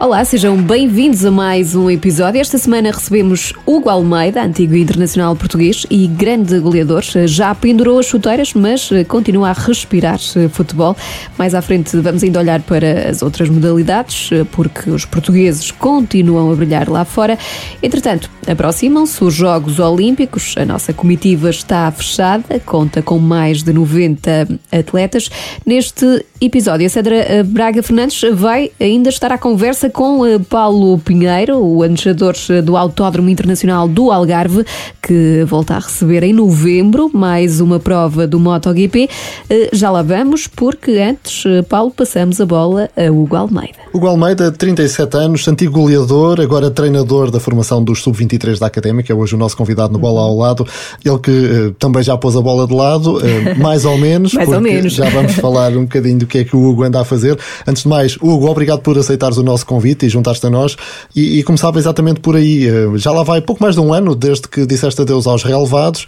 Olá, sejam bem-vindos a mais um episódio. Esta semana recebemos Hugo Almeida, antigo internacional português e grande goleador. Já pendurou as chuteiras, mas continua a respirar futebol. Mais à frente vamos ainda olhar para as outras modalidades, porque os portugueses continuam a brilhar lá fora. Entretanto, aproximam-se os Jogos Olímpicos. A nossa comitiva está fechada, conta com mais de 90 atletas. Neste episódio, a Cedra Braga Fernandes vai ainda estar à conversa com eh, Paulo Pinheiro, o administrador eh, do Autódromo Internacional do Algarve, que volta a receber em novembro mais uma prova do MotoGP. Eh, já lá vamos, porque antes, Paulo, passamos a bola a Hugo Almeida. Hugo Almeida, 37 anos, antigo goleador, agora treinador da formação dos Sub-23 da Académica, hoje o nosso convidado no Bola ao Lado, ele que também já pôs a bola de lado, mais ou menos, mais ou menos. já vamos falar um bocadinho do que é que o Hugo anda a fazer. Antes de mais, Hugo, obrigado por aceitares o nosso convite e juntaste a nós. E, e começava exatamente por aí. Eh, já lá vai pouco mais de um ano desde que disseste adeus aos relevados.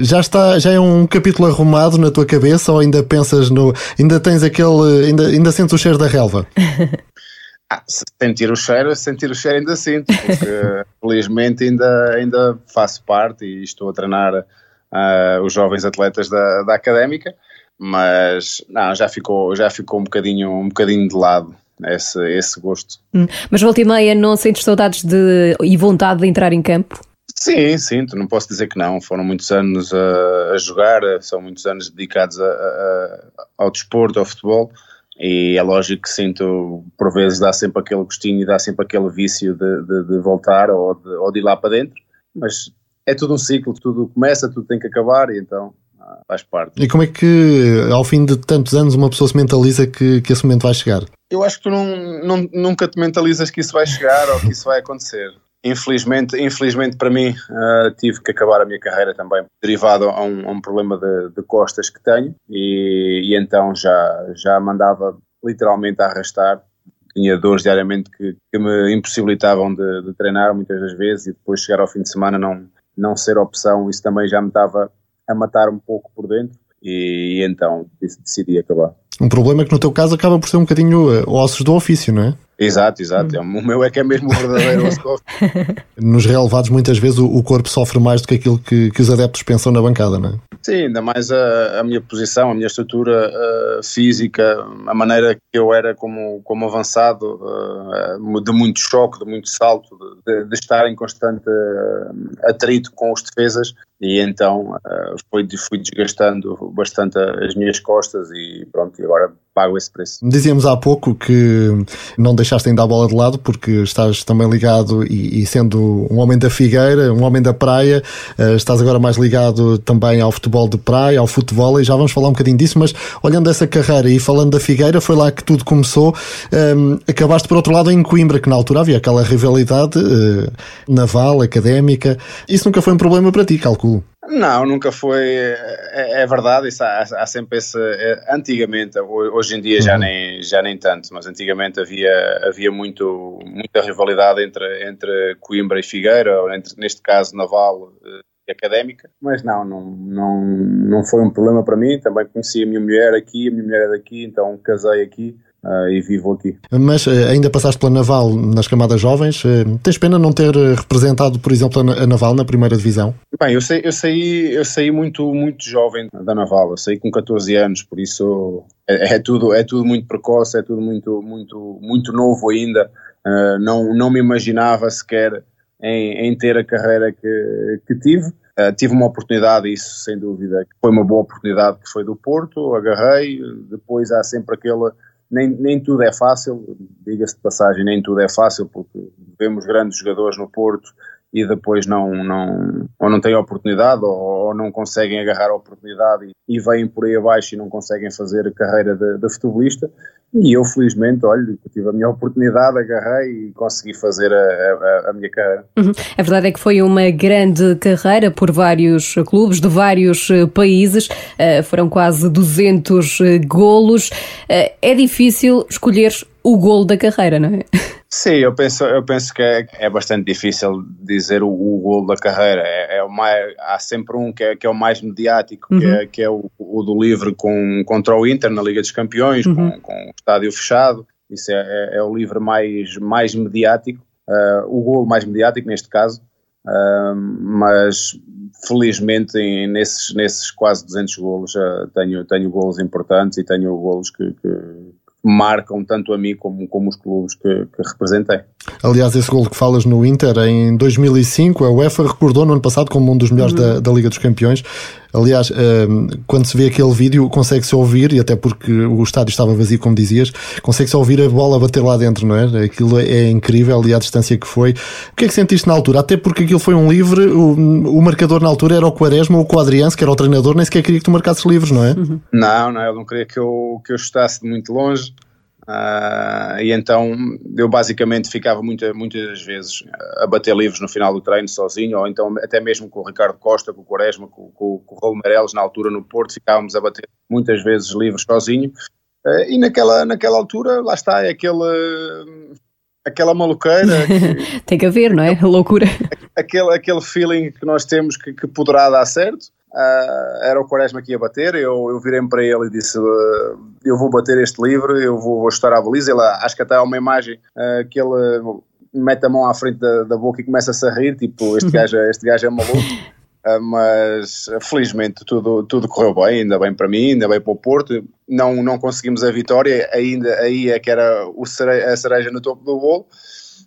Já está, já é um capítulo arrumado na tua cabeça ou ainda pensas no. Ainda tens aquele. Ainda, ainda sentes o cheiro da relva? Ah, sentir o cheiro, sentir o cheiro ainda sinto, porque felizmente ainda, ainda faço parte e estou a treinar uh, os jovens atletas da, da académica, mas não, já ficou, já ficou um bocadinho, um bocadinho de lado esse, esse gosto. Hum. Mas volta e meia não sentes saudades de, e vontade de entrar em campo? Sim, sinto, não posso dizer que não. Foram muitos anos a, a jogar, são muitos anos dedicados a, a, ao desporto, ao futebol, e é lógico que sinto, por vezes, dá sempre aquele gostinho e dá sempre aquele vício de, de, de voltar ou de, ou de ir lá para dentro, mas é tudo um ciclo, tudo começa, tudo tem que acabar, e então faz parte. E como é que, ao fim de tantos anos, uma pessoa se mentaliza que, que esse momento vai chegar? Eu acho que tu não, não, nunca te mentalizas que isso vai chegar ou que isso vai acontecer. Infelizmente, infelizmente para mim, uh, tive que acabar a minha carreira também, derivado a um, a um problema de, de, costas que tenho, e, e, então já, já mandava literalmente a arrastar. Tinha dores diariamente que, que me impossibilitavam de, de, treinar muitas das vezes, e depois chegar ao fim de semana não, não ser opção, isso também já me estava a matar um pouco por dentro e, e então decidi acabar. Um problema que no teu caso acaba por ser um bocadinho uh, ossos do ofício, não é? Exato, exato. Hum. O meu é que é mesmo o verdadeiro osso Nos relevados, muitas vezes, o, o, corpo sofre mais do que aquilo que, que os adeptos pensam na bancada, não é? Sim, ainda mais a, a minha posição, a minha estrutura uh, física, a maneira que eu era como, como avançado, uh, de muito choque, de muito salto, de, de estar em constante uh, atrito com os defesas, e então fui, fui desgastando bastante as minhas costas e pronto, egentlig var det pago esse preço. Dizíamos há pouco que não deixaste ainda a bola de lado porque estás também ligado e, e sendo um homem da Figueira, um homem da praia, uh, estás agora mais ligado também ao futebol de praia, ao futebol e já vamos falar um bocadinho disso, mas olhando essa carreira e falando da Figueira, foi lá que tudo começou. Um, ehm, acabaste por outro lado em Coimbra, que na altura havia aquela rivalidade uh, naval, académica. Isso nunca foi um problema para ti, calculo. Não, nunca foi. É, é verdade, isso há, há, sempre esse. É, antigamente, hoje em dia já, uhum. nem, já nem tanto, mas antigamente havia, havia muito, muita rivalidade entre, entre Coimbra e Figueira, ou entre, neste caso Naval eh, e Académica, mas não, não, não, não foi um problema para mim. Também conheci a minha mulher aqui, a minha mulher é daqui, então casei aqui uh, e vivo aqui. Mas uh, ainda passaste pela Naval nas camadas jovens. Uh, tens pena não ter representado, por exemplo, a Naval na primeira divisão? Bem, eu, sei, eu, saí, eu saí muito, muito jovem da Naval. Eu saí com 14 anos, por isso é, é tudo, é tudo muito precoce, é tudo muito, muito, muito novo ainda. não, não me imaginava sequer em, em ter a carreira que, que tive. Uh, tive uma oportunidade, isso sem dúvida, foi uma boa oportunidade que foi do Porto, agarrei, depois há sempre aquele, nem, nem tudo é fácil, diga-se de passagem, nem tudo é fácil, porque vemos grandes jogadores no Porto e depois não, não, ou não têm oportunidade ou, ou não conseguem agarrar a oportunidade e, e vêm por aí abaixo e não conseguem fazer a carreira de, de futebolista. E eu, felizmente, olha, tive a minha oportunidade, agarrei e consegui fazer a, a, a minha carreira. Uhum. A verdade é que foi uma grande carreira por vários clubes de vários eh, países, uh, foram quase 200 eh, golos. Uh, é difícil escolher o golo da carreira, não é? Sim, eu penso, eu penso que é, é bastante difícil dizer o, o golo da carreira. É, é o mais, há sempre um que é, que é o mais mediático, uhum. que, é, que é o, o, do livre com, contra o Inter na Liga dos Campeões, uhum. com, com, o estádio fechado. Isso é, é, é, o livre mais, mais mediático, uh, o golo mais mediático neste caso. Uh, mas felizmente em, nesses, nesses quase 200 golos uh, tenho, tenho golos importantes e tenho golos que, que marcam tanto a mim como, como os clubes que, que representei. Aliás, esse gol que falas no Inter em 2005, a UEFA recordou no ano passado como um dos melhores uhum. da, da, Liga dos Campeões. Aliás, um, quando se vê aquele vídeo, consegue-se ouvir, e até porque o estádio estava vazio, como dizias, consegue-se ouvir a bola bater lá dentro, não é? Aquilo é incrível e a distância que foi. O que é que sentiste na altura? Até porque aquilo foi um livre, o, o marcador na altura era o Quaresma ou o Quadrianse, que era o treinador, nem sequer queria que tu marcasses livres, não é? Uhum. Não, não, ele não queria que eu, que eu estasse de muito longe. Uh, e então eu basicamente ficava muita, muitas vezes a bater livros no final do treino sozinho, ou então até mesmo com o Ricardo Costa, com o Quaresma, com, com, com o Raul Meirelles na altura no Porto, ficávamos a bater muitas vezes livros sozinho. Uh, e naquela, naquela altura, lá está, é aquele, aquela maluqueira. Que, Tem que haver, não é? Loucura. Aquele, aquele feeling que nós temos que, que poderá dar certo. Uh, era o Quaresma que ia bater, eu, eu virei-me para ele e disse uh, eu vou bater este livro, eu vou, vou estourar a baliza, ele, acho que até há uma imagem uh, que ele mete a mão à frente da, da boca e começa-se a rir, tipo, este gajo, este gajo é maluco, mas felizmente tudo, tudo correu bem, ainda bem para mim, ainda bem para o Porto, não, não conseguimos a vitória, ainda aí é que era o cere a cereja no topo do bolo,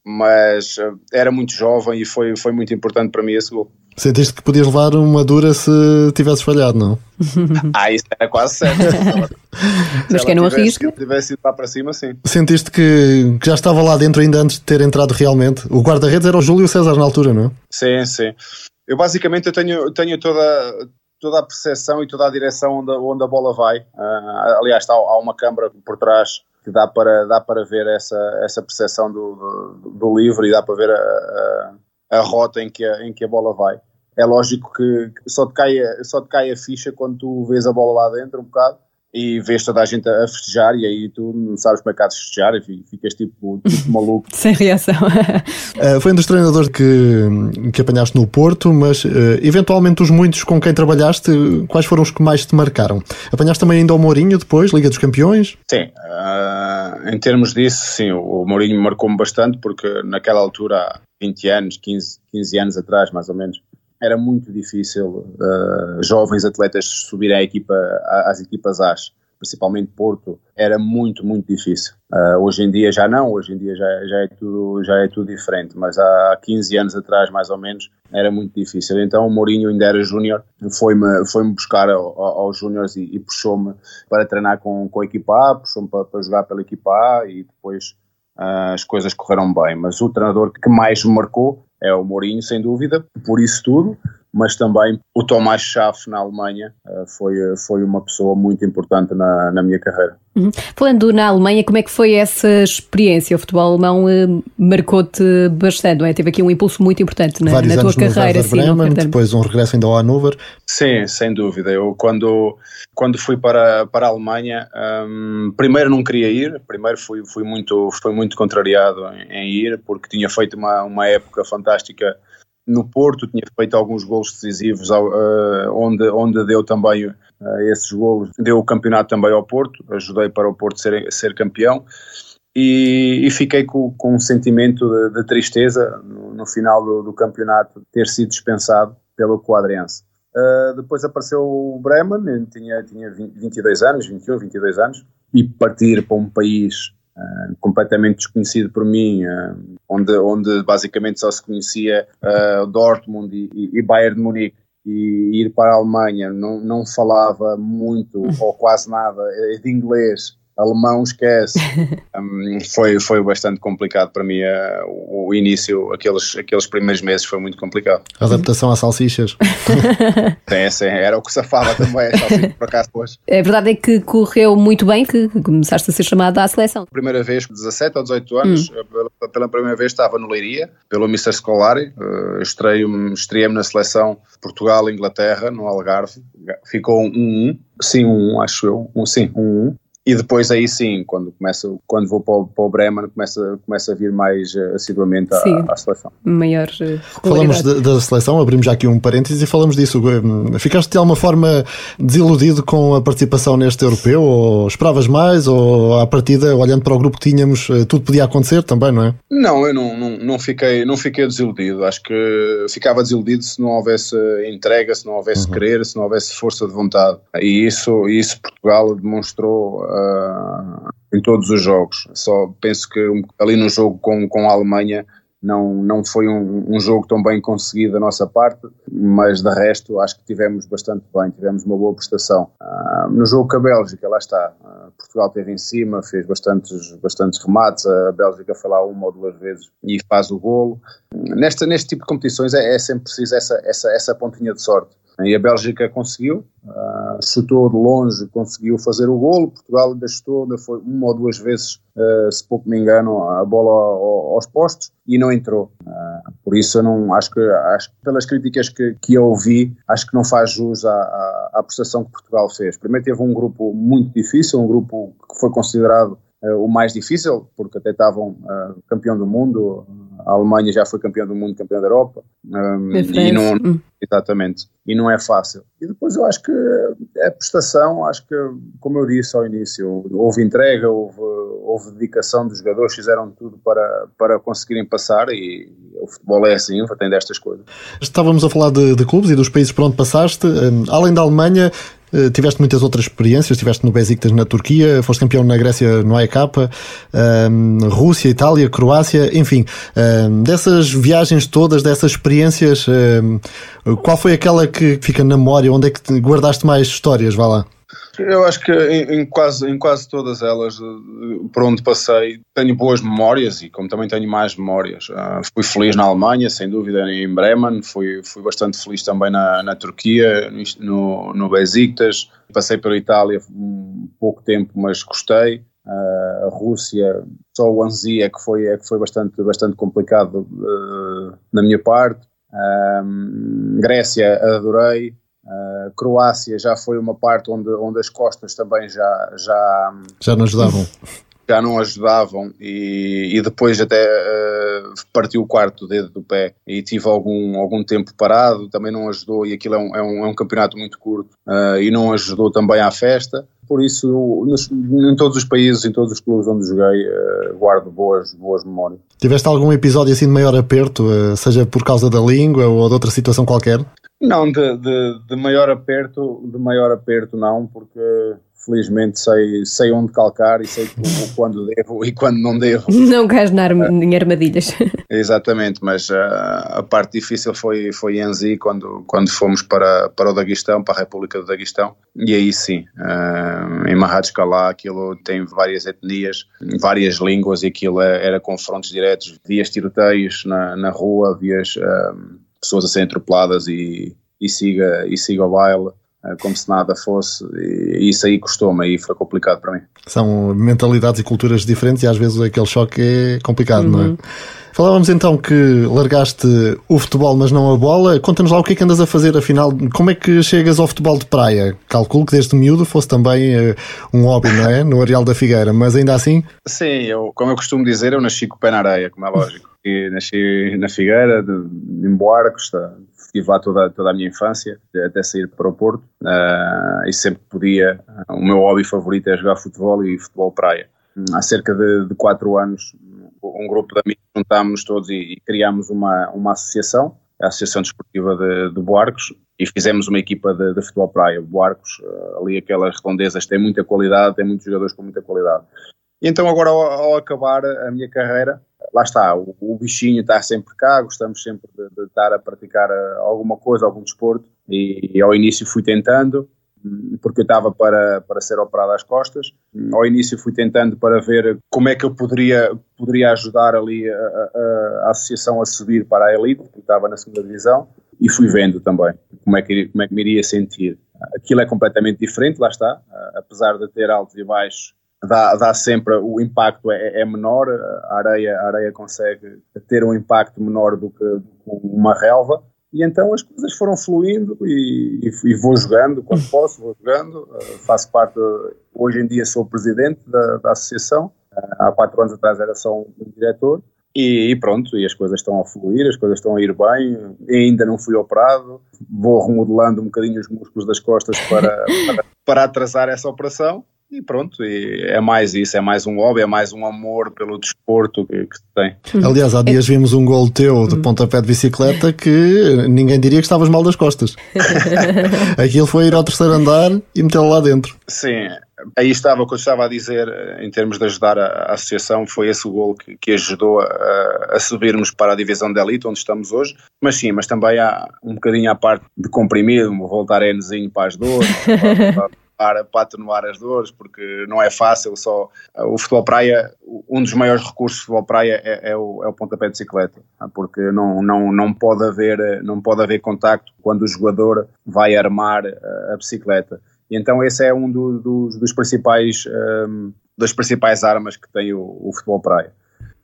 mas era muito jovem e foi, foi muito importante para mim esse gol. Sentiste que podias levar uma dura se tivesses falhado, não? ah, isso era quase certo. Mas quem não arrisca? Se tivesse ido lá para cima, sim. Sentiste que, que, já estava lá dentro ainda antes de ter entrado realmente? O guarda-redes era o Júlio César na altura, não? Sim, sim. Eu basicamente eu tenho, tenho toda, toda a percepção e toda a direção onde, onde a bola vai. Uh, aliás, está, há uma câmara por trás que dá para, dá para ver essa, essa percepção do, do, do livro e dá para ver a, a a rota em que a, em que a bola vai. É lógico que só te, cai, só te cai a ficha quando tu vês a bola lá dentro um bocado e vês toda a gente a festejar e aí tu não sabes como é que há de festejar e ficas tipo, tipo maluco. Sem reação. uh, foi um dos treinadores que, que apanhaste no Porto, mas uh, eventualmente os muitos com quem trabalhaste, quais foram os que mais te marcaram? Apanhaste também ainda o Mourinho depois, Liga dos Campeões? Sim, uh, em termos disso, sim, o Mourinho marcou-me bastante porque naquela altura, 20 anos, 15, 15 anos atrás mais ou menos, era muito difícil uh, jovens atletas subirem à equipa, às equipas As, principalmente Porto, era muito, muito difícil. Uh, hoje em dia já não, hoje em dia já, já, é tudo, já é tudo diferente, mas há 15 anos atrás, mais ou menos, era muito difícil. Então o Mourinho ainda era júnior, foi-me foi -me buscar ao, aos júniores e, e puxou-me para treinar com, com a equipa A, puxou-me para, para jogar pela equipa A e depois uh, as coisas correram bem. Mas o treinador que mais me marcou é o Mourinho, sem dúvida, por isso tudo, mas também o Tomás Schaff na Alemanha uh, foi, foi uma pessoa muito importante na, na minha carreira. Uhum. Falando na Alemanha, como é que foi essa experiência? O futebol alemão uh, marcou-te bastante, não é? Teve aqui um impulso muito importante na, na tua carreira. Sim, Bremen, depois um regresso ainda ao Hannover. Sim, sem dúvida. Eu quando, quando fui para, para a Alemanha, um, primeiro não queria ir, primeiro fui, fui, muito, fui muito contrariado em, em ir, porque tinha feito uma, uma época fantástica no Porto, tinha feito alguns golos decisivos, uh, onde, onde deu também uh, esses golos, deu o campeonato também ao Porto, ajudei para o Porto ser, ser campeão. E, e fiquei com, com, um sentimento de, de tristeza no, no final do, do, campeonato ter sido dispensado pelo Quadrense. Uh, depois apareceu o Bremen, tinha, tinha 20, 22 anos, 21, 22 anos, e partir para um país uh, completamente desconhecido por mim, uh, onde, onde basicamente só se conhecia uh, Dortmund e, e, Bayern de Munique, e ir para a Alemanha não, não falava muito ou quase nada de inglês alemão esquece. um, foi, foi bastante complicado para mim uh, o, início, aqueles, aqueles primeiros meses foi muito complicado. A adaptação às salsichas. sim, sim, era o que safava também, salsichas por acaso depois. A verdade é que correu muito bem, que começaste a ser chamado à seleção. Primeira vez, 17 ou 18 anos, hum. pela, pela, primeira vez estava no Leiria, pelo Mr. Scolari, uh, estreiei-me estreiei na seleção Portugal-Inglaterra, no Algarve, ficou um 1 um, sim, um 1 um, acho eu, um, sim, um 1 um, e depois aí sim, quando, começa, quando vou para o, para o Bremen, começa, começa a vir mais uh, assiduamente à, à, seleção. Maior Falamos da seleção, abrimos já aqui um parênteses e falamos disso. Ficaste de alguma forma desiludido com a participação neste europeu? Ou esperavas mais? Ou à partida, olhando para o grupo que tínhamos, tudo podia acontecer também, não é? Não, eu não, não, não, fiquei, não fiquei desiludido. Acho que ficava desiludido se não houvesse entrega, se não houvesse uhum. querer, se não houvesse força de vontade. E isso, isso Portugal demonstrou uh, em todos os jogos. Só penso que ali no jogo com, com a Alemanha não, não foi um, um, jogo tão bem conseguido da nossa parte, mas de resto acho que tivemos bastante bem, tivemos uma boa prestação. Uh, no jogo com a Bélgica, lá está, uh, Portugal esteve em cima, fez bastantes, bastantes remates, a Bélgica foi lá uma ou duas vezes e faz o golo. Nesta, neste tipo de competições é, é sempre preciso essa, essa, essa pontinha de sorte. E a Bélgica conseguiu, uh, chutou de longe, conseguiu fazer o golo. Portugal ainda foi uma ou duas vezes, uh, se pouco me engano, a bola ao, aos postos e não entrou. Uh, por isso, eu não acho que, acho pelas críticas que, que eu ouvi, acho que não faz jus à, à, à prestação que Portugal fez. Primeiro teve um grupo muito difícil, um grupo que foi considerado o mais difícil, porque até estavam campeão do mundo, a Alemanha já foi campeão do mundo, campeão da Europa. Um, e não, hum. exatamente. E não é fácil. E depois eu acho que a prestação, acho que, como eu disse ao início, houve entrega, houve, houve dedicação dos jogadores, fizeram tudo para, para conseguirem passar e o futebol é assim, tem destas coisas. Estávamos a falar de, de clubes e dos países por onde passaste. Um, além da Alemanha, eh, tiveste muitas outras experiências, estiveste no Besiktas na Turquia, foste campeão na Grécia no AEK, um, Rússia, Itália, Croácia, enfim, um, dessas viagens todas, dessas experiências, um, qual foi aquela que fica na memória, onde é que guardaste mais histórias, vá lá? Eu acho que em, em, quase, em quase todas elas, eh, por onde passei, tenho boas memórias e como também tenho mais memórias. Uh, fui feliz na Alemanha, sem dúvida, em Bremen, fui, fui bastante feliz também na, na Turquia, no, no Besiktas, passei pela Itália um pouco tempo, mas gostei. Uh, a Rússia, só o Anzi é que foi, é que foi bastante, bastante complicado uh, na minha parte. Grécia, adorei. Uh, Croácia já foi uma parte onde, onde as costas também já já, já não ajudavam. já não ajudavam e, e depois até uh, partiu o quarto dedo do pé e tive algum, algum tempo parado, também não ajudou e aquilo é um, é um, é um campeonato muito curto uh, e não ajudou também à festa, por isso nos, em todos os países, em todos os clubes onde joguei, uh, guardo boas, boas memórias. Tiveste algum episódio assim de maior aperto, seja por causa da língua ou de outra situação qualquer? Não, de, de, de, maior aperto, de maior aperto não, porque felizmente sei, sei onde calcar e sei quando devo e quando não devo. Não cais na arma, em armadilhas. Exatamente, mas uh, a parte difícil foi, foi em Anzi, quando, quando fomos para, para o Daguestão, para a República do Daguestão, e aí sim, uh, em Mahadskala aquilo tem várias etnias, várias línguas e aquilo é, era confrontos diretos, vias tiroteios na, na rua, vias... Uh, pessoas a serem atropeladas e, e, siga, e siga o baile como se nada fosse, e isso aí custou-me, aí foi complicado para mim. São mentalidades e culturas diferentes e às vezes aquele choque é complicado, uhum. não é? Uhum. Falávamos então que largaste o futebol, mas não a bola. Conta-nos lá o que é que andas a fazer, afinal, como é que chegas ao futebol de praia? Calculo que desde miúdo fosse também uh, um hobby, não é? No Areal da Figueira, mas ainda assim? Sim, eu, como eu costumo dizer, eu nasci com o pé na areia, como é lógico. E nasci na Figueira, de, em Boarcos, estive lá toda, toda a minha infância, até sair para o Porto, uh, e sempre podia, o meu hobby favorito é jogar futebol e futebol praia. Há cerca de, de quatro anos, um grupo de amigos juntámos-nos todos e, e, criámos uma, uma associação, a Associação Desportiva de, de Boarcos, e fizemos uma equipa de, de futebol praia. Boarcos, uh, ali aquelas redondezas, tem muita qualidade, tem muitos jogadores com muita qualidade. E então agora ao, ao acabar a minha carreira, lá está, o, o, bichinho está sempre cá, gostamos sempre de, de estar a praticar uh, alguma coisa, algum desporto, e, e ao início fui tentando, porque eu estava para, para ser operado às costas. Ao início fui tentando para ver como é que eu poderia, poderia ajudar ali a, a, a associação a subir para a elite, porque estava na segunda divisão, e fui vendo também como é que, como é que me iria sentir. Aquilo é completamente diferente, lá está, apesar de ter altos e baixos, dá, dá sempre, o impacto é, é menor, a areia, a areia consegue ter um impacto menor do que, do que uma relva, E então as coisas foram fluindo e, e, e vou jogando quando posso, vou jogando. Uh, faço parte, hoje em dia sou presidente da, da associação. Uh, há quatro anos atrás era só um, um diretor. E, e, pronto, e as coisas estão a fluir, as coisas estão a ir bem. ainda não fui operado, vou remodelando um bocadinho os músculos das costas para, para, para atrasar essa operação. E pronto, e é mais isso, é mais um hobby, é mais um amor pelo desporto que, que se tem. Aliás, há dias vimos um gol teu de pontapé de bicicleta que ninguém diria que estavas mal das costas. Aquilo foi ir ao terceiro andar e metê-lo lá dentro. Sim, aí estava o que eu estava a dizer em termos de ajudar a, a associação, foi esse o gol que, que ajudou a, a, subirmos para a divisão de elite, onde estamos hoje, mas sim, mas também há um bocadinho à parte de comprimido, voltar Nzinho para as dores, para, para atenuar as dores, porque não é fácil só. O futebol praia, um dos maiores recursos do futebol praia é, é, o, é o pontapé de bicicleta, porque não, não, não, pode haver, não pode haver contacto quando o jogador vai armar a bicicleta. E então esse é um do, dos, dos principais, um, das principais armas que tem o, o futebol praia.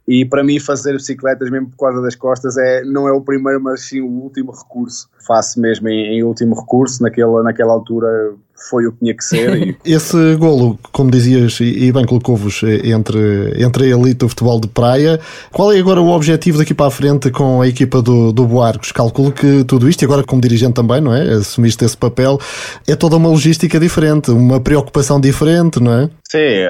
E para mim fazer bicicletas mesmo por causa das costas é, não é o primeiro, mas sim o último recurso. Faço mesmo em, em último recurso, naquela, naquela altura foi o que tinha que ser. E... Esse golo, como dizias, e bem colocou-vos eh, entre, entre a elite do futebol de praia, qual é agora o objetivo daqui para a frente com a equipa do, do Boarcos? Calculo que tudo isto, e agora como dirigente também, não é? Assumiste esse papel, é toda uma logística diferente, uma preocupação diferente, não é? Sim,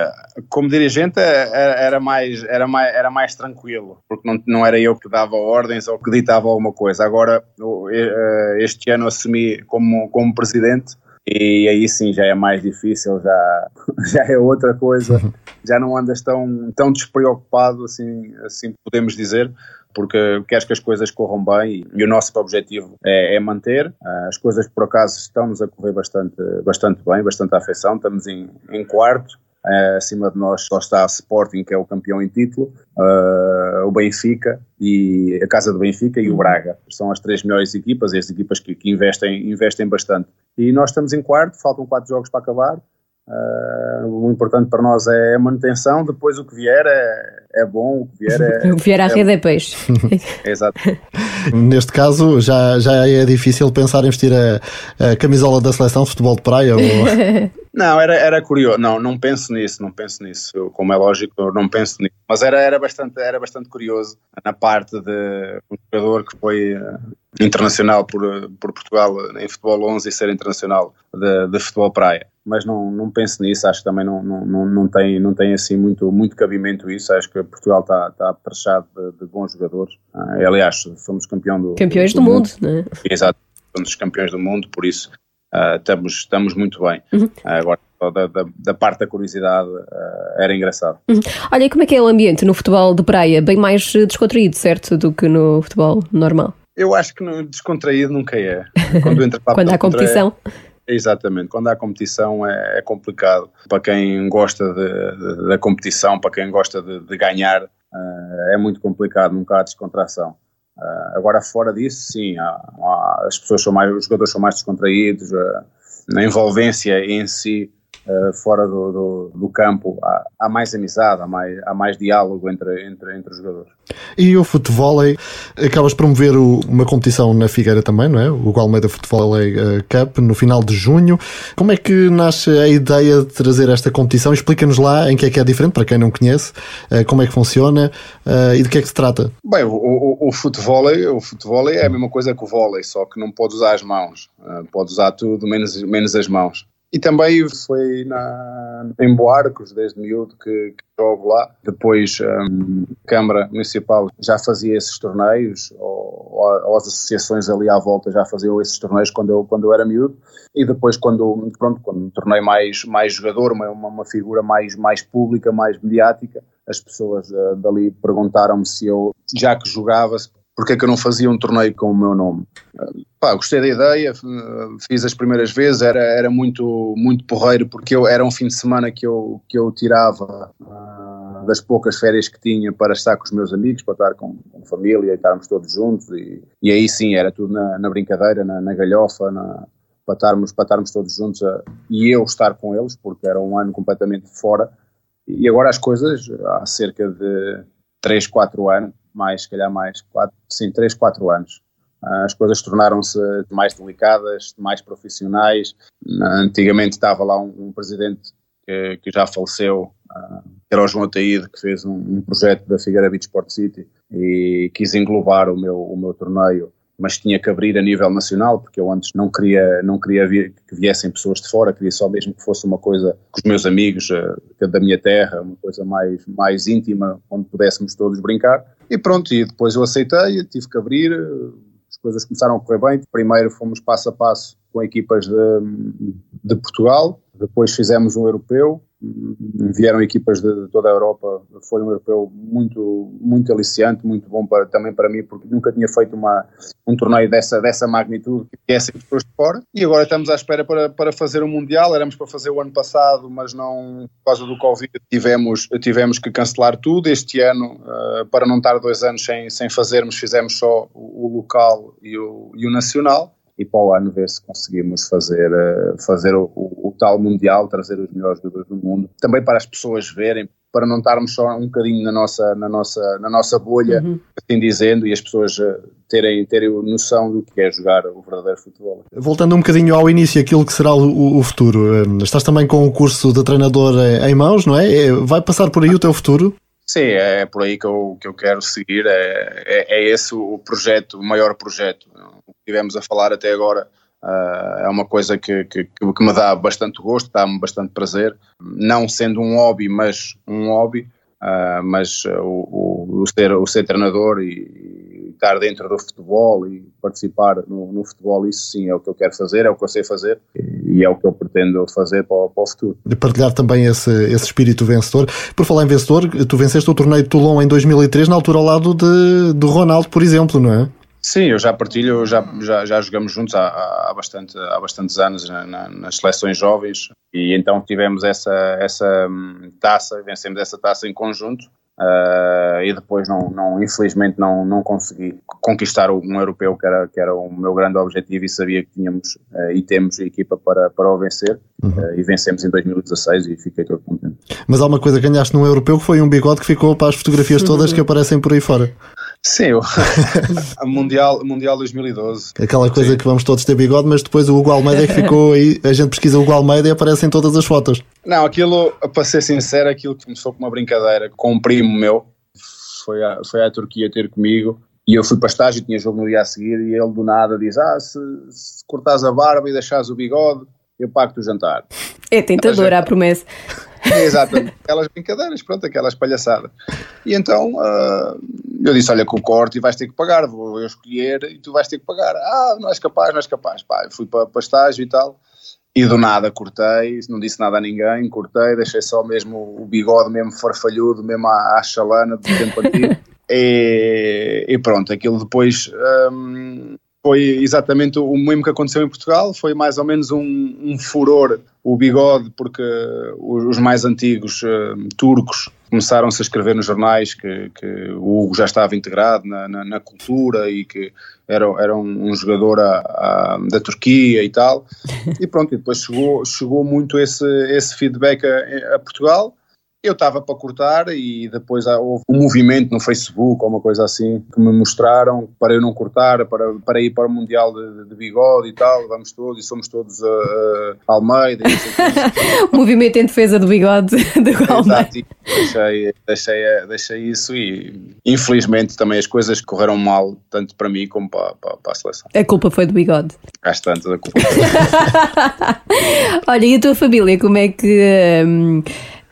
como dirigente é, era mais, era mais, era mais tranquilo, porque não, não era eu que dava ordens ou que ditava alguma coisa. Agora, eh, este ano assumi como, como presidente e aí sim já é mais difícil, já, já é outra coisa, já não andas tão, tão despreocupado, assim, assim podemos dizer, porque queres que as coisas corram bem e o nosso objetivo é, é manter. As coisas por acaso estão-nos a correr bastante, bastante bem, bastante à afeição, estamos em, em quarto, Uh, acima de nós só está a Sporting, que é o campeão em título, uh, o Benfica e a Casa do Benfica e o Braga. São as três melhores equipas, e as equipas que, que investem, investem bastante. E nós estamos em quarto, faltam quatro jogos para acabar. Uh, o importante para nós é a manutenção, depois o que vier é, é bom, o que vier é. o que vier à é rede é peixe. Exato. Neste caso, já, já é difícil pensar em vestir a, a camisola da seleção de futebol de praia? Ou... Não, era, era curioso. Não, não penso nisso, não penso nisso. Eu, como é lógico, não penso nisso. Mas era, era, bastante, era bastante curioso na parte de um jogador que foi uh, internacional por, por Portugal em futebol 11 e ser internacional de, de futebol praia. Mas não, não penso nisso, acho que também não, não, não, tem, não tem assim muito, muito cabimento isso. Acho que Portugal está, está prechado de, de bons jogadores. Uh, aliás, somos campeão do, campeões do, do, do mundo, mundo. Né? Exato, somos campeões do mundo, por isso uh, estamos, estamos muito bem. Uhum. Uh, agora, da, da, da, parte da curiosidade, uh, era engraçado. Uhum. Olha, e como é que é o ambiente no futebol de praia? Bem mais descontraído, certo, do que no futebol normal? Eu acho que no, descontraído nunca é. Quando, entra para Quando há competição. É, exatamente, quando há competição é, é complicado. Para quem gosta de, de, da competição, para quem gosta de, de ganhar, é muito complicado, nunca há descontração. Uh, agora, fora disso, sim, há, há, as pessoas são mais, os jogadores são mais descontraídos, uh, na envolvência em si uh, fora do, do, do campo, há, há, mais amizade, há mais, há mais diálogo entre, entre, entre os jogadores. E o futebol, acabas de promover o, uma competição na Figueira também, não é? O Almeida Futebol uh, Cup, no final de junho. Como é que nasce a ideia de trazer esta competição? Explica-nos lá em que é que é diferente, para quem não conhece, uh, como é que funciona e de que é que se trata. Bem, o, o, o futebol, o futebol é a mesma coisa que o vôlei, só que não pode usar as mãos, pode usar tudo menos, menos as mãos. E também foi na, em Boarcos, desde miúdo, que, que jogo lá. Depois a Câmara Municipal já fazia esses torneios, ou, ou, as associações ali à volta já faziam esses torneios quando eu, quando eu era miúdo. E depois, quando, pronto, quando me tornei mais, mais jogador, uma, uma figura mais, mais pública, mais mediática, as pessoas uh, dali perguntaram-me se eu, já que jogava, porque é que eu não fazia um torneio com o meu nome? Pá, gostei da ideia, fiz as primeiras vezes, era, era muito, muito porreiro, porque eu, era um fim de semana que eu, que eu tirava uh, das poucas férias que tinha para estar com os meus amigos, para estar com, com família e estarmos todos juntos, e, e aí sim, era tudo na, na brincadeira, na, na galhofa, na, para, estarmos, para estarmos todos juntos a, e eu estar com eles, porque era um ano completamente fora, e agora as coisas, há cerca de 3, 4 anos, mais, se calhar mais, quatro, sim, 3, 4 anos. as coisas tornaram-se mais delicadas, mais profissionais. Antigamente estava lá um, um presidente que, que, já faleceu, uh, era o João Ataíde, que fez um, um, projeto da Figueira Beach Sport City e quis englobar o meu, o meu torneio mas tinha que abrir a nível nacional, porque eu antes não queria, não queria que viessem pessoas de fora, queria só mesmo que fosse uma coisa com os meus amigos uh, da minha terra, uma coisa mais, mais íntima, onde pudéssemos todos brincar. E pronto, e depois eu aceitei, tive que abrir, as coisas começaram a correr bem. Primeiro fomos passo a passo com equipas de, de Portugal, depois fizemos um europeu, vieram equipas de toda a Europa, foi um europeu muito, muito aliciante, muito bom para, também para mim, porque nunca tinha feito uma, um torneio dessa, dessa magnitude, que sempre pessoas de fora, e agora estamos à espera para, para fazer o Mundial, éramos para fazer o ano passado, mas não, por causa do Covid, tivemos, tivemos que cancelar tudo, este ano, uh, para não estar dois anos sem, sem fazermos, fizemos só o, o local e o, e o nacional, e para o ano ver se conseguimos fazer, eh, fazer o, o, o, tal Mundial, trazer os melhores jogadores do mundo, também para as pessoas verem, para não estarmos só um bocadinho na nossa, na nossa, na nossa bolha, uhum. assim dizendo, e as pessoas eh, terem, terem noção do que é jogar o verdadeiro futebol. Voltando um bocadinho ao início, aquilo que será o, o futuro, eh, estás também com o curso de treinador em mãos, não é? Vai passar por aí o teu futuro? Sim, é por aí que eu, que eu quero seguir, é, é, é esse o projeto, o maior projeto. Tivemos a falar até agora uh, é uma coisa que, que, que, me dá bastante gosto, dá-me bastante prazer, não sendo um hobby, mas um hobby, uh, mas o, o, o, ser, o ser treinador e, e, estar dentro do futebol e participar no, no, futebol, isso sim é o que eu quero fazer, é o que eu sei fazer e é o que eu pretendo fazer para, para o futuro. De partilhar também esse, esse espírito vencedor. Por falar em vencedor, tu venceste o torneio de Toulon em 2003, na altura ao lado de, do Ronaldo, por exemplo, não é? Sim, eu já partilho, já, já, já jogamos juntos há, há, bastante, há bastantes anos na, na, nas seleções jovens e então tivemos essa, essa hum, taça, vencemos essa taça em conjunto uh, e depois não, não, infelizmente não, não consegui conquistar um europeu que era, que era o meu grande objetivo e sabia que tínhamos uh, e temos a equipa para, para o vencer uhum. uh, e vencemos em 2016 e fiquei todo contente. Mas há uma coisa que ganhaste num europeu que foi um bigode que ficou para as fotografias todas que aparecem por aí fora. Sim, a mundial, mundial 2012. Aquela coisa Sim. que vamos todos ter bigode, mas depois o Hugo Almeida é que ficou aí, a gente pesquisa o Hugo Almeida e aparecem todas as fotos. Não, aquilo, para ser sincero, aquilo começou com uma brincadeira com um primo meu, foi à, foi à Turquia ter comigo, e eu fui para estágio, tinha jogo no dia a seguir, e ele do nada diz, ah, se, se cortares a barba e deixares o bigode, eu pago-te o jantar. É tentadora a promessa. É, exatamente, aquelas brincadeiras, pronto, aquelas palhaçadas. E então uh, eu disse: Olha, com o corte e vais ter que pagar, vou eu escolher e tu vais ter que pagar. Ah, não és capaz, não és capaz. Pá, fui para, para estágio e tal. E do nada cortei, não disse nada a ninguém, cortei, deixei só mesmo o bigode mesmo farfalhudo, mesmo à, à chalana do tempo antigo. e, e, pronto, aquilo depois um, foi exatamente o mesmo que aconteceu em Portugal, foi mais ou menos um, um furor o bigode, porque os mais antigos uh, turcos começaram-se a escrever nos jornais que, que, o Hugo já estava integrado na, na, na cultura e que era, era um, um jogador a, a, da Turquia e tal. E pronto, e depois chegou, chegou muito esse, esse feedback a, a Portugal eu estava para cortar e depois houve um movimento no Facebook ou uma coisa assim que me mostraram para eu não cortar, para, para ir para o Mundial de, de bigode e tal, vamos todos e somos todos uh, Almeida. o movimento em defesa do bigode do Almeida. Exato, deixei, deixei, deixei isso e infelizmente também as coisas correram mal, tanto para mim como para, para, para a seleção. A culpa foi do bigode. Às tantas, a culpa. Olha, e a tua família, como é que. Um,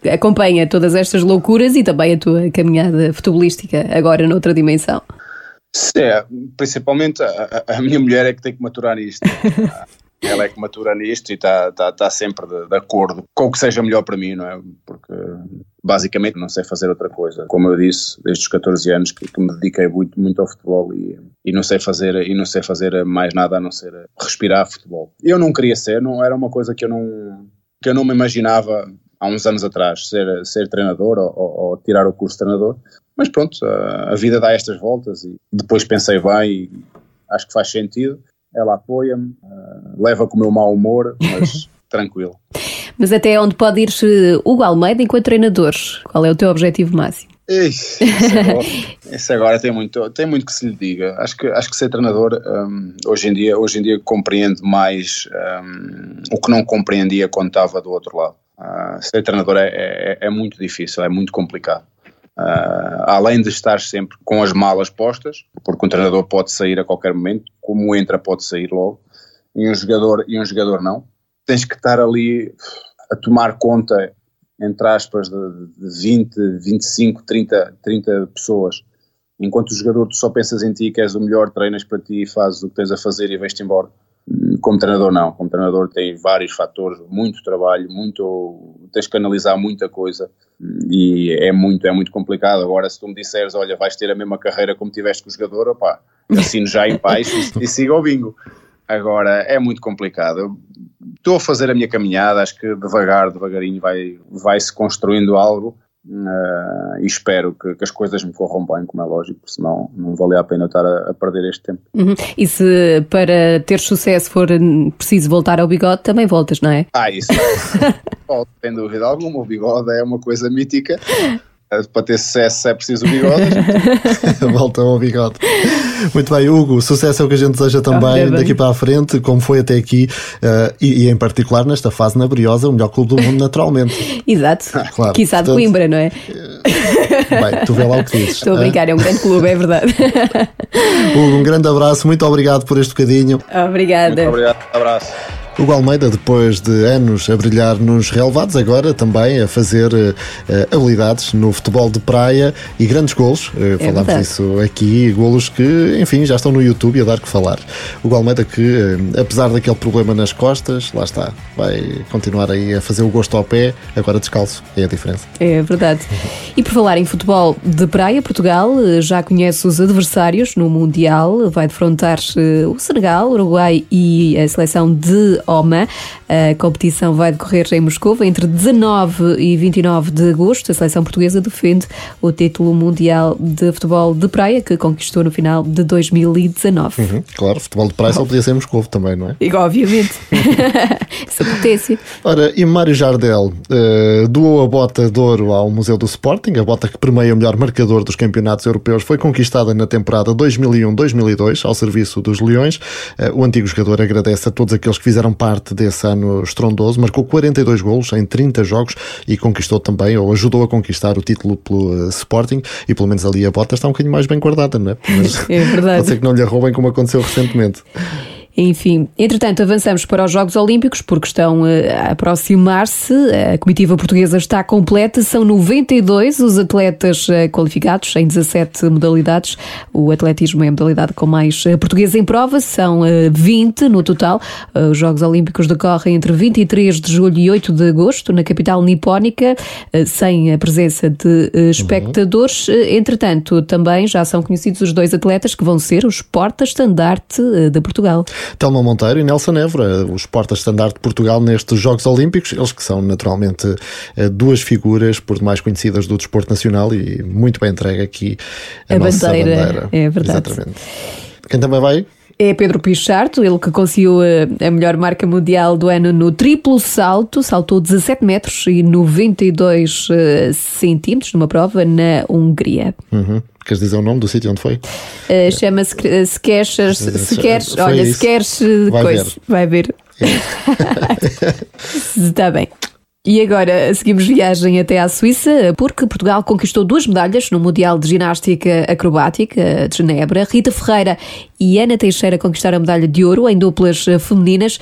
acompanha todas estas loucuras e também a tua caminhada futebolística agora noutra dimensão. Sim, é, principalmente a, a, minha mulher é que tem que maturar nisto. Ela é que matura nisto e está tá, tá sempre de, de, acordo com o que seja melhor para mim, não é? Porque basicamente não sei fazer outra coisa. Como eu disse, desde os 14 anos que, que me dediquei muito, muito ao futebol e, e, não sei fazer e não sei fazer mais nada a não ser respirar futebol. Eu não queria ser, não era uma coisa que eu não que eu não me imaginava há uns anos atrás ser, ser treinador ou, ou, tirar o curso de treinador, mas pronto, a, a, vida dá estas voltas e depois pensei bem e acho que faz sentido. Ela apoia-me, uh, leva com o meu mau humor, mas tranquilo. Mas até onde pode ir Hugo Almeida enquanto treinador? Qual é o teu objetivo máximo? Esse, agora, esse agora tem muito, tem muito que se lhe diga. Acho que, acho que ser treinador um, hoje, em dia, hoje em dia compreende mais um, o que não compreendia quando estava do outro lado. Uh, ser treinador é, é, é, muito difícil, é muito complicado. Uh, além de estar sempre com as malas postas, porque um treinador pode sair a qualquer momento, como entra pode sair logo, e um jogador, e um jogador não. Tens que estar ali a tomar conta entre aspas, de, de 20, 25, 30, 30 pessoas, enquanto o jogador tu só pensas em ti, que és o melhor, treinas para ti, fazes o que tens a fazer e vais-te embora. Como treinador não, como treinador tem vários fatores, muito trabalho, muito, tens que analisar muita coisa e é muito, é muito complicado. Agora se tu me disseres, olha, vais ter a mesma carreira como tiveste com o jogador, opá, assino já em paz e, e siga o bingo. Agora é muito complicado estou a fazer a minha caminhada, acho que devagar, devagarinho vai, vai se construindo algo uh, e espero que, que, as coisas me corram bem, como é lógico, porque senão não vale a pena estar a, a perder este tempo. Uhum. E se para ter sucesso for preciso voltar ao bigode, também voltas, não é? Ah, isso. Volto, sem dúvida alguma, o bigode é uma coisa mítica. Para ter sucesso é preciso o bigode. Volta ao bigode. Muito bem, Hugo, sucesso é o que a gente deseja também oh, daqui para a frente, como foi até aqui, uh, e, e, em particular nesta fase na Briosa, o melhor clube do mundo, naturalmente. Exato. Claro, Quizá portanto, de Coimbra, não é? Bem, tu vê lá o que dizes. Estou a brincar, é um grande clube, é verdade. Hugo, um grande abraço, muito obrigado por este bocadinho. Obrigada. Muito obrigado, abraço. O Almeida, depois de anos a brilhar nos relevados, agora também a fazer uh, habilidades no futebol de praia e grandes golos. Uh, é falámos disso aqui, golos que, enfim, já estão no YouTube a dar que falar. O Almeida que, uh, apesar daquele problema nas costas, lá está, vai continuar aí a fazer o gosto ao pé, agora descalço, é a diferença. É verdade. E por falar em futebol de praia, Portugal já conhece os adversários no Mundial, vai defrontar o Senegal, Uruguai e a seleção de Oman. A competição vai decorrer em Moscou entre 19 e 29 de agosto. A seleção portuguesa defende o título mundial de futebol de praia que conquistou no final de 2019. Uhum, claro, futebol de praia só podia ser Moscou também, não é? E, obviamente. Essa potência. Ora, e Mário Jardel uh, doou a bota de ouro ao Museu do Sporting, a bota que permeia o melhor marcador dos campeonatos europeus, foi conquistada na temporada 2001-2002 ao serviço dos Leões. Uh, o antigo jogador agradece a todos aqueles que fizeram parte desse ano estrondoso, marcou 42 golos em 30 jogos e conquistou também, ou ajudou a conquistar o título pelo uh, Sporting e pelo menos ali a bota está um bocadinho mais bem guardada, não é? Mas é verdade. Pode ser que não lhe roubem como aconteceu recentemente. Enfim, entretanto, avançamos para os Jogos Olímpicos porque estão eh, a aproximar-se. A comitiva portuguesa está completa. São 92 os atletas eh, qualificados em 17 modalidades. O atletismo é a modalidade com mais eh, portugueses em prova. São 20 no total. Os Jogos Olímpicos decorrem entre 23 de julho e 8 de agosto na capital nipónica, sem a presença de espectadores. Entretanto, também já são conhecidos os dois atletas que vão ser os porta-estandarte de Portugal. Telma Monteiro e Nelson Évora, os portas-estandarte de Portugal nestes Jogos Olímpicos, eles que são naturalmente eh, duas figuras por demais conhecidas do desporto nacional e muito bem entregue aqui a, a nossa bandeira. bandeira. É verdade. Exatamente. Quem também vai? É Pedro Pichardo, ele que conseguiu eh, a melhor marca mundial do ano no triplo salto, saltou 17 metros e 92 uh, centímetros numa prova na Hungria. Uhum. Queres dizer o nome do sítio onde foi? Uh, Chama-se se queres, se queres, olha, se queres vai coisa, ver. vai ver. Está bem. E agora seguimos viagem até à Suíça, porque Portugal conquistou duas medalhas no Mundial de Ginástica Acrobática de Genebra. Rita Ferreira e Ana Teixeira conquistaram a medalha de ouro em duplas femininas.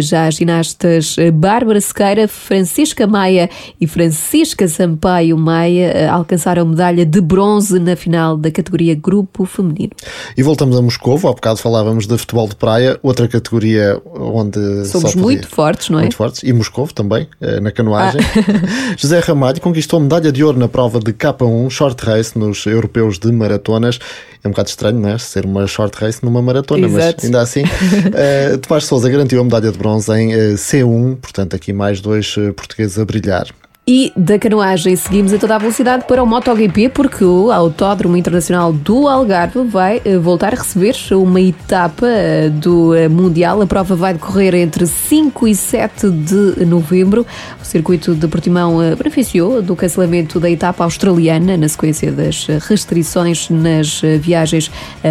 Já as ginastas Bárbara Sequeira, Francisca Maia e Francisca Sampaio Maia alcançaram a medalha de bronze na final da categoria Grupo Feminino. E voltamos a Moscou. Há bocado falávamos de futebol de praia, outra categoria onde somos muito fortes, não é? Muito fortes. E Moscou também, eh, na canoagem. Ah. José Ramalho conquistou medalha de ouro na prova de K1 Short Race nos europeus de maratonas. É um bocado estranho, não é? Ser uma short race numa maratona, Exato. mas ainda assim. uh, Tomás Souza garantiu a medalha de bronze em uh, C1, portanto, aqui mais dois uh, portugueses a brilhar. E da canoagem seguimos a toda a velocidade para o MotoGP porque o Autódromo Internacional do Algarve vai eh, voltar a receber uma etapa eh, do eh, Mundial. A prova vai decorrer entre 5 e 7 de novembro. O circuito de Portimão beneficiou do cancelamento da etapa australiana na sequência das restrições nas viagens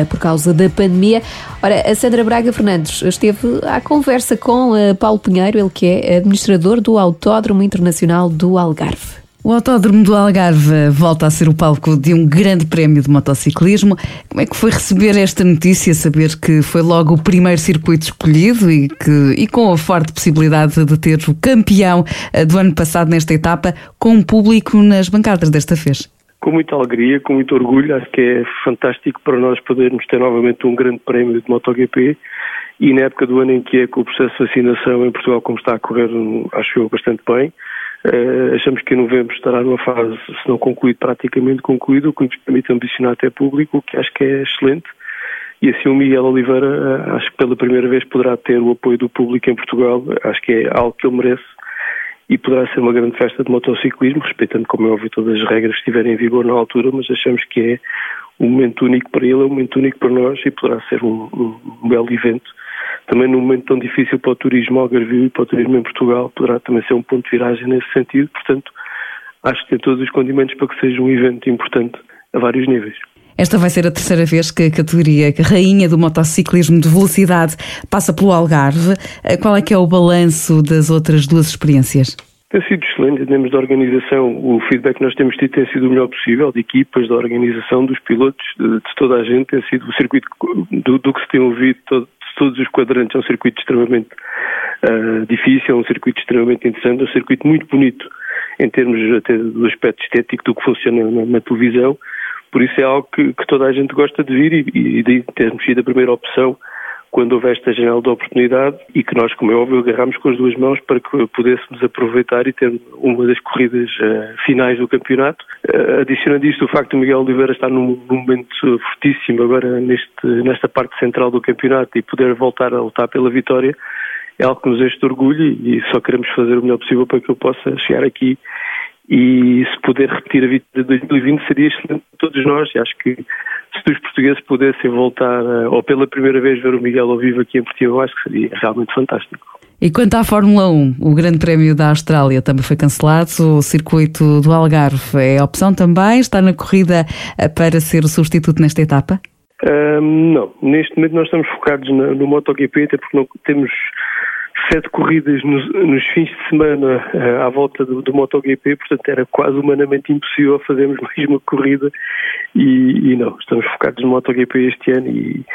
por causa da pandemia. Ora, a Sandra Braga Fernandes esteve à conversa com Paulo Pinheiro, ele que é administrador do Autódromo Internacional do Algarve. Algarve. O Autódromo do Algarve volta a ser o palco de um grande prémio de motociclismo. Como é que foi receber esta notícia, saber que foi logo o primeiro circuito escolhido e, que, e com a forte possibilidade de ter o campeão eh, do ano passado nesta etapa, com o público nas bancadas desta vez? Com muita alegria, com muito orgulho, acho que é fantástico para nós podermos ter novamente um grande prémio de MotoGP e na época do ano em que é que o processo de vacinação em Portugal, como está a correr, acho eu, bastante bem, Uh, achamos que em novembro estará numa fase, se não concluído, praticamente concluído, o que nos permite ambicionar até público, o que acho que é excelente. E assim o Miguel Oliveira, uh, acho que pela primeira vez poderá ter o apoio do público em Portugal, acho que é algo que ele merece e poderá ser uma grande festa de motociclismo, respeitando, como é óbvio, todas as regras que estiverem em vigor na altura, mas achamos que é um momento único para ele, é um momento único para nós e poderá ser um, um, um belo evento também num momento tão difícil para o turismo algarvio e para o turismo em Portugal, poderá também ser um ponto de viragem nesse sentido. Portanto, acho que tem todos os condimentos para que seja um evento importante a vários níveis. Esta vai ser a terceira vez que a categoria que rainha do motociclismo de velocidade passa pelo Algarve. Eh, qual é que é o balanço das outras duas experiências? Tem sido excelente em termos de organização. O feedback que nós temos tido tem sido o melhor possível, de equipas, da organização, dos pilotos, de, de toda a gente. Tem sido o circuito do, do que se tem ouvido, todo, todos os quadrantes. É um circuito extremamente uh, difícil, é um circuito extremamente interessante, é um circuito muito bonito em termos até do aspecto estético do que funciona na, na televisão. Por isso é algo que, que, toda a gente gosta de vir e, e de termos sido a primeira opção quando houve esta janela de oportunidade e que nós, como é óbvio, agarramos com as duas mãos para que pudéssemos aproveitar e ter uma das corridas uh, finais do campeonato. Uh, adicionando isto, o facto de Miguel Oliveira estar num, num momento fortíssimo agora neste, nesta parte central do campeonato e poder voltar a lutar pela vitória é algo que nos enche de orgulho e só queremos fazer o melhor possível para que eu possa chegar aqui e se puder repetir a vitória de 2020 seria excelente para todos nós. E acho que se os portugueses pudessem voltar, ou pela primeira vez ver o Miguel ao vivo aqui em Portugal, acho que seria realmente fantástico. E quanto à Fórmula 1, o Grande Prémio da Austrália também foi cancelado, o circuito do Algarve é opção também, está na corrida eh, para ser o substituto nesta etapa? Um, não, neste momento nós estamos focados no, no MotoGP, até porque não temos sete corridas nos, nos, fins de semana uh, à volta do, do, MotoGP, portanto era quase humanamente impossível fazermos mais uma corrida e, e não, estamos focados no MotoGP este ano e,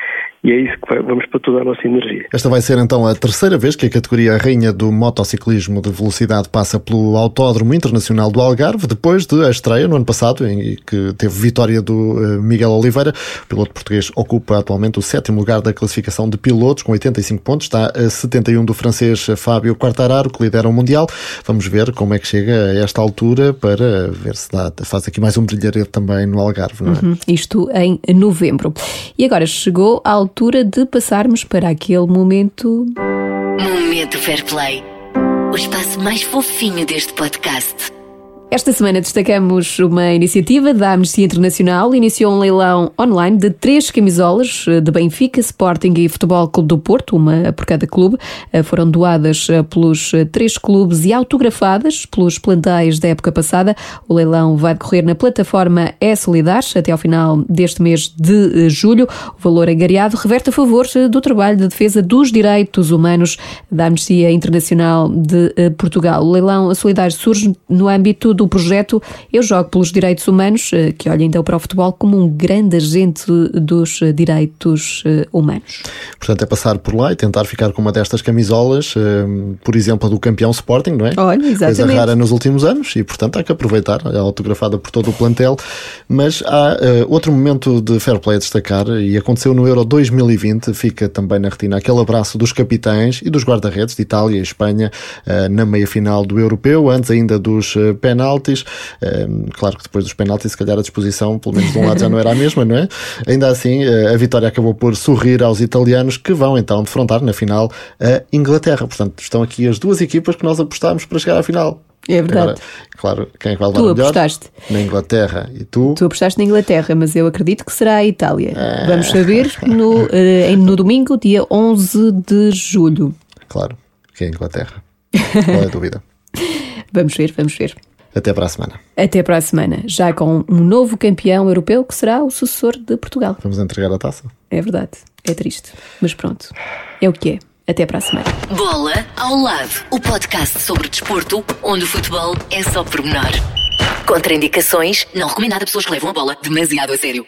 e é isso que vai, vamos para toda a nossa energia. Esta vai ser então a terceira vez que a categoria rainha do motociclismo de velocidade passa pelo Autódromo Internacional do Algarve, depois de a estreia no ano passado, em que teve vitória do eh, Miguel Oliveira. O piloto português ocupa atualmente o sétimo lugar da classificação de pilotos, com 85 pontos, está a 71 do francês Fábio Quartararo, que lidera o Mundial. Vamos ver como é que chega a esta altura para ver se dá, faz aqui mais um brilharete também no Algarve. Não é? Uhum, isto em novembro. E agora chegou a altura de passarmos para aquele momento. Momento Fair Play o espaço mais fofinho deste podcast. Esta semana destacamos uma iniciativa da Amnistia Internacional. Iniciou um leilão online de três camisolas de Benfica, Sporting e Futebol Clube do Porto, uma por cada clube. Eh, foram doadas eh, pelos eh, três clubes e autografadas pelos plantéis da época passada. O leilão vai decorrer na plataforma É Solidares até ao final deste mês de julho. O valor agariado reverte a favor do trabalho de defesa dos direitos humanos da Amnistia Internacional de Portugal. O leilão Solidário surge no âmbito do do projeto Eu Jogo pelos Direitos Humanos, eh, que olha então para o futebol como um grande agente dos eh, direitos eh, humanos. Portanto, é passar por lá e tentar ficar com uma destas camisolas, por exemplo, a do campeão Sporting, não é? Olha, exatamente. Coisa rara nos últimos anos e, portanto, há que aproveitar, é autografada por todo o plantel. Mas há uh, outro momento de fair play a destacar e aconteceu no Euro 2020, fica também na retina aquele abraço dos capitães e dos guarda-redes de Itália e Espanha uh, na meia-final do Europeu, antes ainda dos uh, penaltis. Claro que depois dos penaltis, se calhar a disposição, pelo menos de um lado, já não era a mesma, não é? Ainda assim, eh, a vitória acabou por sorrir aos italianos que vão então defrontar na final a Inglaterra. Portanto, estão aqui as duas equipas que nós apostámos para chegar à final. É verdade. Agora, claro, quem é que vai levar Tu melhor? apostaste. Na Inglaterra. E tu? Tu apostaste na Inglaterra, mas eu acredito que será a Itália. Ah. Vamos saber no, eh, no domingo, dia 11 de julho. Claro, que é a Inglaterra. Qual é dúvida? Vamos ver, vamos ver. Até para a semana. Até para a semana, já com um novo campeão europeu que será o sucessor de Portugal. Vamos entregar a taça? É verdade, é triste, mas pronto, é o que é. Até para a semana. Bola ao lado, o podcast sobre desporto, onde o futebol é só pormenor. Contraindicações, não recomendado a pessoas que levam a bola demasiado a sério.